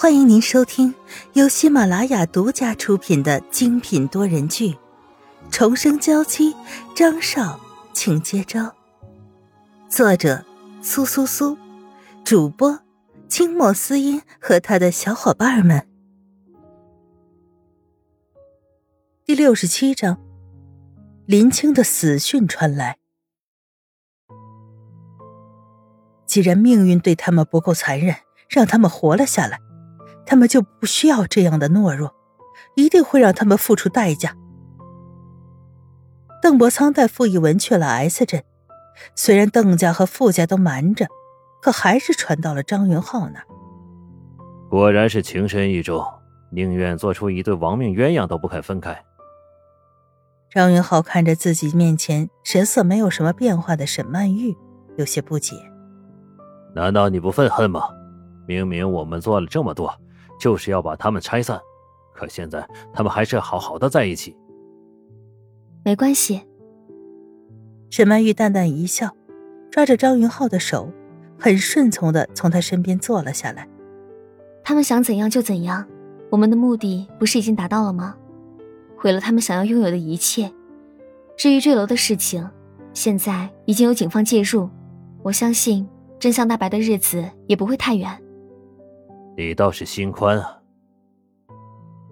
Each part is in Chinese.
欢迎您收听由喜马拉雅独家出品的精品多人剧《重生娇妻》，张少，请接招。作者：苏苏苏，主播：清末思音和他的小伙伴们。第六十七章，林青的死讯传来。既然命运对他们不够残忍，让他们活了下来。他们就不需要这样的懦弱，一定会让他们付出代价。邓伯苍带傅一文去了 S 镇，虽然邓家和傅家都瞒着，可还是传到了张云浩那儿。果然是情深意重，宁愿做出一对亡命鸳鸯都不肯分开。张云浩看着自己面前神色没有什么变化的沈曼玉，有些不解：难道你不愤恨吗？明明我们做了这么多。就是要把他们拆散，可现在他们还是好好的在一起。没关系。沈曼玉淡淡一笑，抓着张云浩的手，很顺从的从他身边坐了下来。他们想怎样就怎样，我们的目的不是已经达到了吗？毁了他们想要拥有的一切。至于坠楼的事情，现在已经有警方介入，我相信真相大白的日子也不会太远。你倒是心宽啊！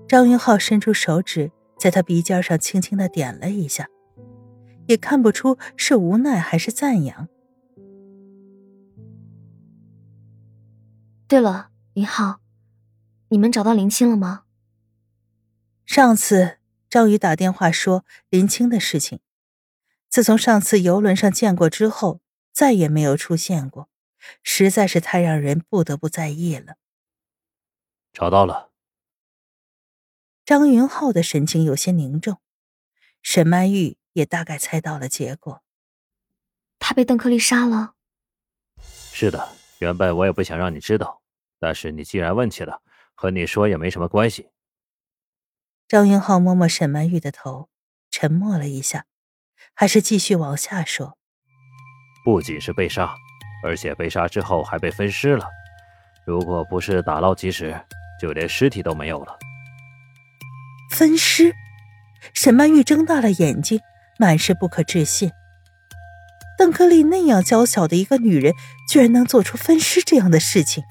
张云浩伸出手指，在他鼻尖上轻轻的点了一下，也看不出是无奈还是赞扬。对了，云浩，你们找到林青了吗？上次张宇打电话说林青的事情，自从上次游轮上见过之后，再也没有出现过，实在是太让人不得不在意了。找到了。张云浩的神情有些凝重，沈曼玉也大概猜到了结果。他被邓克利杀了。是的，原本我也不想让你知道，但是你既然问起了，和你说也没什么关系。张云浩摸摸沈曼玉的头，沉默了一下，还是继续往下说：“不仅是被杀，而且被杀之后还被分尸了。如果不是打捞及时。”就连尸体都没有了。分尸，沈曼玉睁大了眼睛，满是不可置信。邓克利那样娇小的一个女人，居然能做出分尸这样的事情？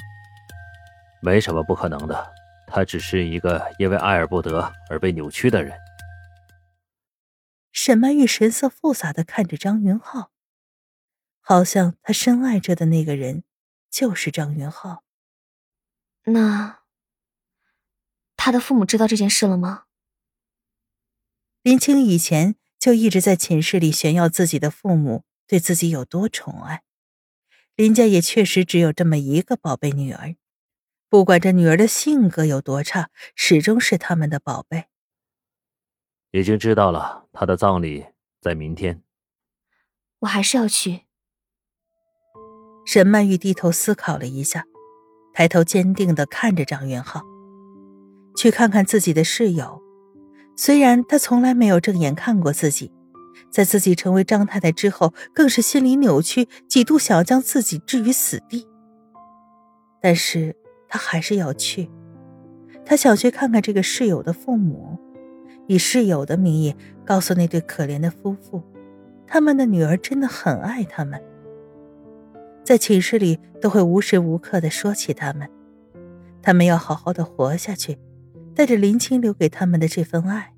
没什么不可能的，她只是一个因为爱而不得而被扭曲的人。沈曼玉神色复杂的看着张云浩，好像她深爱着的那个人就是张云浩。那。他的父母知道这件事了吗？林青以前就一直在寝室里炫耀自己的父母对自己有多宠爱，林家也确实只有这么一个宝贝女儿，不管这女儿的性格有多差，始终是他们的宝贝。已经知道了，他的葬礼在明天。我还是要去。沈曼玉低头思考了一下，抬头坚定的看着张元浩。去看看自己的室友，虽然他从来没有正眼看过自己，在自己成为张太太之后，更是心理扭曲，几度想要将自己置于死地。但是他还是要去，他想去看看这个室友的父母，以室友的名义告诉那对可怜的夫妇，他们的女儿真的很爱他们，在寝室里都会无时无刻的说起他们，他们要好好的活下去。带着林青留给他们的这份爱，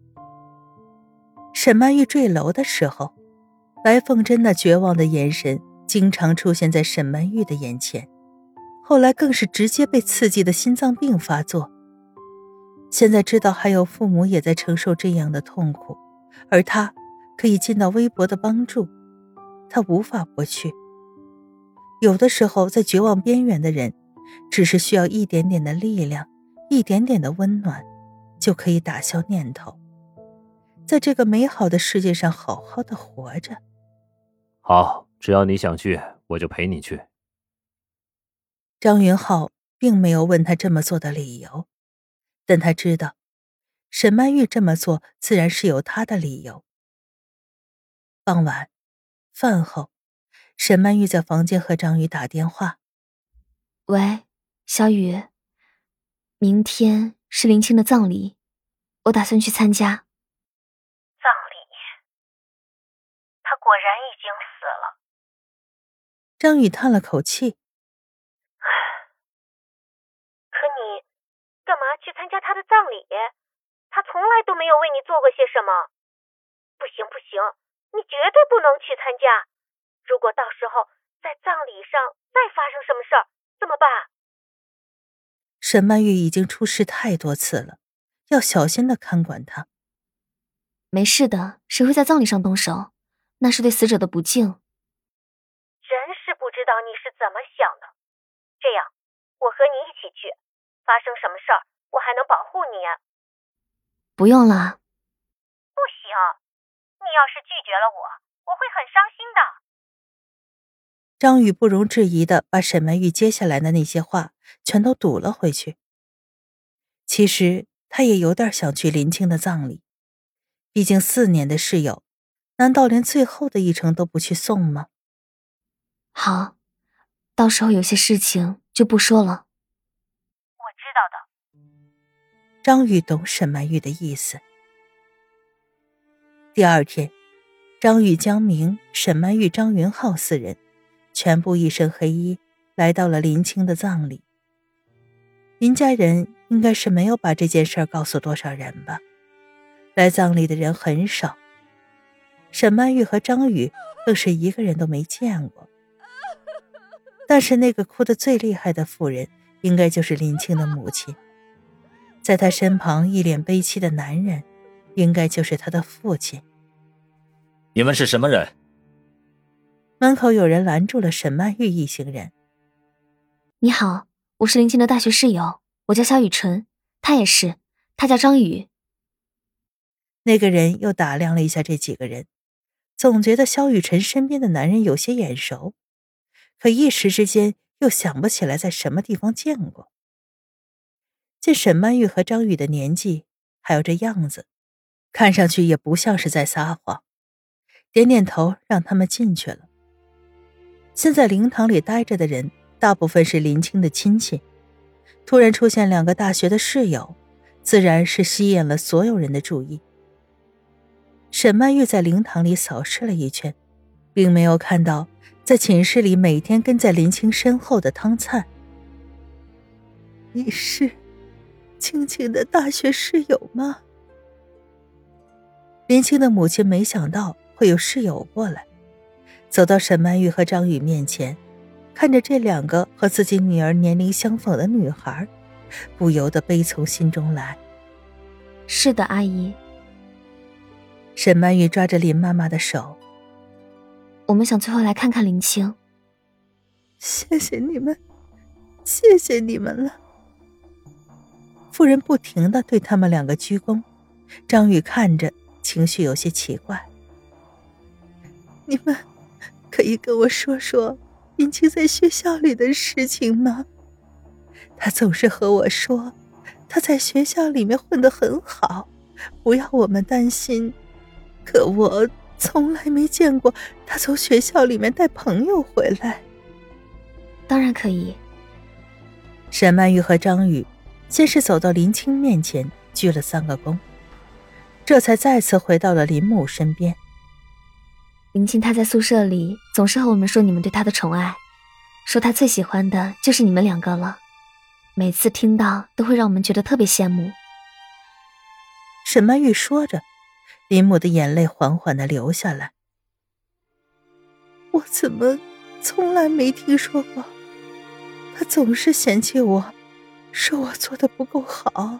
沈曼玉坠楼的时候，白凤珍那绝望的眼神经常出现在沈曼玉的眼前。后来更是直接被刺激的心脏病发作。现在知道还有父母也在承受这样的痛苦，而他可以尽到微薄的帮助，他无法不去。有的时候，在绝望边缘的人，只是需要一点点的力量，一点点的温暖。就可以打消念头，在这个美好的世界上好好的活着。好，只要你想去，我就陪你去。张云浩并没有问他这么做的理由，但他知道，沈曼玉这么做自然是有她的理由。傍晚，饭后，沈曼玉在房间和张宇打电话：“喂，小雨，明天是林青的葬礼，我打算去参加。葬礼？他果然已经死了。张宇叹了口气。可你干嘛去参加他的葬礼？他从来都没有为你做过些什么。不行不行，你绝对不能去参加。如果到时候在葬礼上再发生什么事儿，怎么办？沈曼玉已经出事太多次了，要小心的看管她。没事的，谁会在葬礼上动手？那是对死者的不敬。真是不知道你是怎么想的。这样，我和你一起去，发生什么事儿，我还能保护你。不用了。不行，你要是拒绝了我，我会很伤心的。张宇不容置疑的把沈曼玉接下来的那些话全都堵了回去。其实他也有点想去林青的葬礼，毕竟四年的室友，难道连最后的一程都不去送吗？好，到时候有些事情就不说了。我知道的。张宇懂沈曼玉的意思。第二天，张宇、江明、沈曼玉、张云浩四人。全部一身黑衣，来到了林青的葬礼。林家人应该是没有把这件事告诉多少人吧？来葬礼的人很少，沈曼玉和张宇更是一个人都没见过。但是那个哭得最厉害的妇人，应该就是林青的母亲。在她身旁一脸悲戚的男人，应该就是他的父亲。你们是什么人？门口有人拦住了沈曼玉一行人。你好，我是林静的大学室友，我叫肖雨辰，他也是，他叫张宇。那个人又打量了一下这几个人，总觉得肖雨辰身边的男人有些眼熟，可一时之间又想不起来在什么地方见过。见沈曼玉和张宇的年纪还有这样子，看上去也不像是在撒谎，点点头让他们进去了。现在灵堂里待着的人，大部分是林青的亲戚。突然出现两个大学的室友，自然是吸引了所有人的注意。沈曼玉在灵堂里扫视了一圈，并没有看到在寝室里每天跟在林青身后的汤灿。你是青青的大学室友吗？林青的母亲没想到会有室友过来。走到沈曼玉和张宇面前，看着这两个和自己女儿年龄相仿的女孩，不由得悲从心中来。是的，阿姨。沈曼玉抓着林妈妈的手，我们想最后来看看林青。谢谢你们，谢谢你们了。妇人不停的对他们两个鞠躬，张宇看着，情绪有些奇怪。你们。可以跟我说说林青在学校里的事情吗？他总是和我说他在学校里面混得很好，不要我们担心。可我从来没见过他从学校里面带朋友回来。当然可以。沈曼玉和张宇先是走到林青面前鞠了三个躬，这才再次回到了林母身边。林青他在宿舍里总是和我们说你们对他的宠爱，说他最喜欢的就是你们两个了。每次听到都会让我们觉得特别羡慕。沈曼玉说着，林母的眼泪缓缓的流下来。我怎么从来没听说过？他总是嫌弃我，说我做的不够好。